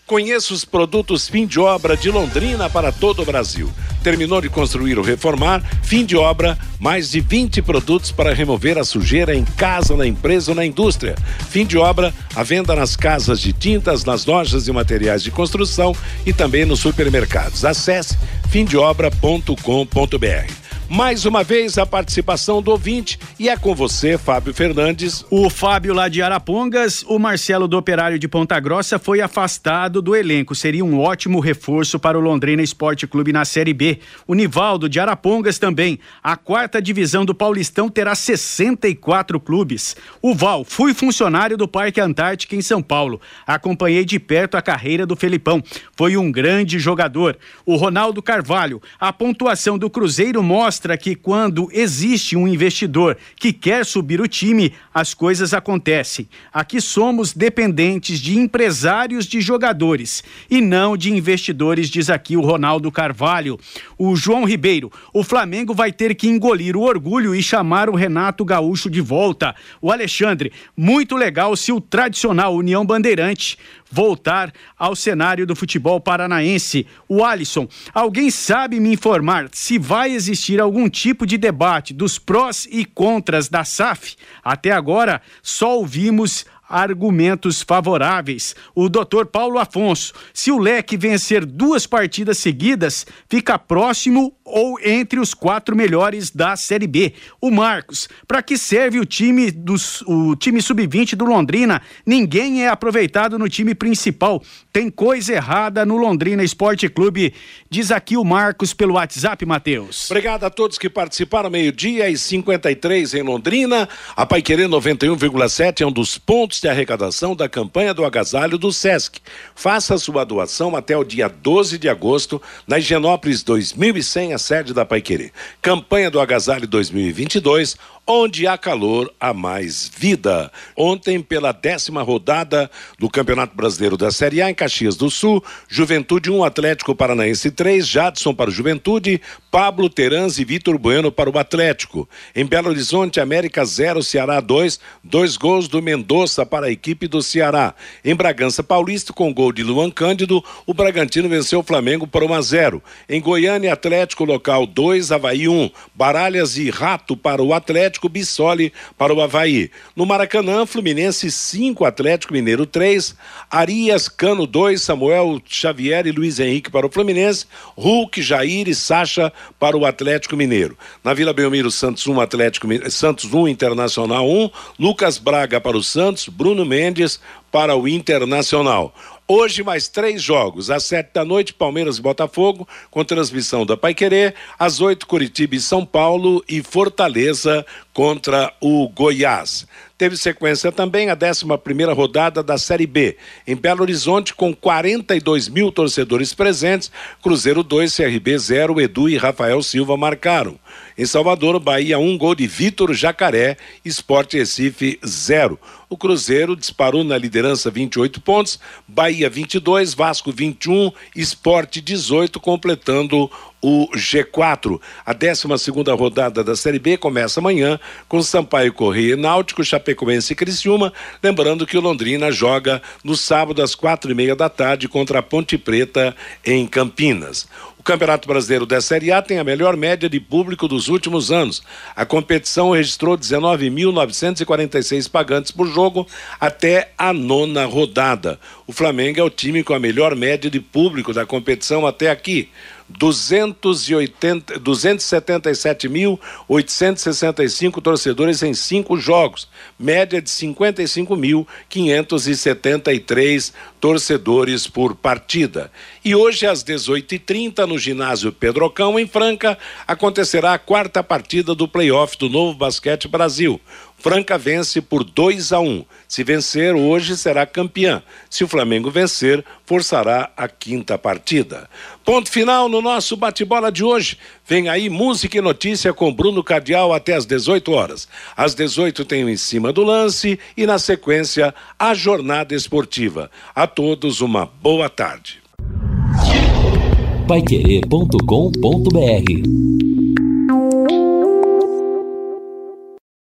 Conheça os produtos fim de obra de Londrina para todo o Brasil. Terminou de construir ou reformar, fim de obra, mais de 20 produtos para remover a sujeira em casa, na empresa ou na indústria. Fim de obra, a venda nas casas de tintas, nas lojas de materiais de construção e também nos supermercados. Acesse fimdeobra.com.br mais uma vez a participação do ouvinte e é com você, Fábio Fernandes. O Fábio lá de Arapongas, o Marcelo do Operário de Ponta Grossa foi afastado do elenco. Seria um ótimo reforço para o Londrina Esporte Clube na Série B. O Nivaldo de Arapongas também. A quarta divisão do Paulistão terá 64 clubes. O Val, fui funcionário do Parque Antártica em São Paulo. Acompanhei de perto a carreira do Felipão. Foi um grande jogador. O Ronaldo Carvalho, a pontuação do Cruzeiro mostra mostra que quando existe um investidor que quer subir o time, as coisas acontecem. Aqui somos dependentes de empresários de jogadores e não de investidores, diz aqui o Ronaldo Carvalho. O João Ribeiro, o Flamengo vai ter que engolir o orgulho e chamar o Renato Gaúcho de volta. O Alexandre, muito legal se o tradicional União Bandeirante voltar ao cenário do futebol paranaense. O Alisson, alguém sabe me informar se vai existir algum tipo de debate dos prós e contras da SAF? Até agora, só ouvimos argumentos favoráveis. O doutor Paulo Afonso, se o Leque vencer duas partidas seguidas, fica próximo ou entre os quatro melhores da Série B. O Marcos, para que serve o time dos, o time sub-20 do Londrina? Ninguém é aproveitado no time principal. Tem coisa errada no Londrina Esporte Clube. Diz aqui o Marcos pelo WhatsApp, Matheus. Obrigado a todos que participaram. Meio-dia e 53 em Londrina. A Paiquerê 91,7 é um dos pontos de arrecadação da campanha do agasalho do SESC. Faça sua doação até o dia 12 de agosto na Higienópolis 2100, sede da Paiquerê. Campanha do agasalho 2022 onde há calor, há mais vida. Ontem, pela décima rodada do Campeonato Brasileiro da Série A em Caxias do Sul, Juventude 1, Atlético Paranaense 3, Jadson para o Juventude, Pablo Terans e Vitor Bueno para o Atlético. Em Belo Horizonte, América 0, Ceará 2, dois gols do Mendonça para a equipe do Ceará. Em Bragança Paulista, com gol de Luan Cândido, o Bragantino venceu o Flamengo por 1 a 0. Em Goiânia, Atlético local 2, Havaí 1, Baralhas e Rato para o Atlético. Atlético Bissoli para o Havaí. No Maracanã, Fluminense 5, Atlético Mineiro 3, Arias Cano 2, Samuel Xavier e Luiz Henrique para o Fluminense, Hulk, Jair e Sacha para o Atlético Mineiro. Na Vila Belmiro, Santos 1, Atlético Santos 1, Internacional 1, Lucas Braga para o Santos, Bruno Mendes para o Internacional. Hoje, mais três jogos. Às sete da noite, Palmeiras e Botafogo, com transmissão da Paiquerê. Às oito, Curitiba e São Paulo. E Fortaleza contra o Goiás. Teve sequência também a 11 rodada da Série B. Em Belo Horizonte, com 42 mil torcedores presentes, Cruzeiro 2, CRB 0, Edu e Rafael Silva marcaram. Em Salvador, Bahia 1, um gol de Vitor Jacaré, Esporte Recife 0. O Cruzeiro disparou na liderança 28 pontos, Bahia 22, Vasco 21, Esporte 18, completando o G4. A 12 rodada da Série B começa amanhã com Sampaio Correia Náutico, Chapecoense e Criciúma. Lembrando que o Londrina joga no sábado às quatro e meia da tarde contra a Ponte Preta em Campinas. O Campeonato Brasileiro da Série A tem a melhor média de público dos últimos anos. A competição registrou 19.946 pagantes por jogo até a nona rodada. O Flamengo é o time com a melhor média de público da competição até aqui. 277.865 torcedores em cinco jogos, média de 55.573 torcedores por partida. E hoje, às 18h30, no ginásio Pedrocão, em Franca, acontecerá a quarta partida do playoff do Novo Basquete Brasil. Franca vence por 2 a 1. Um. Se vencer hoje, será campeã. Se o Flamengo vencer, forçará a quinta partida. Ponto final no nosso bate-bola de hoje. Vem aí música e notícia com Bruno Cardial até às 18 horas. Às 18 tem o Em Cima do Lance e, na sequência, a jornada esportiva. A todos uma boa tarde. Paiquerê.com.br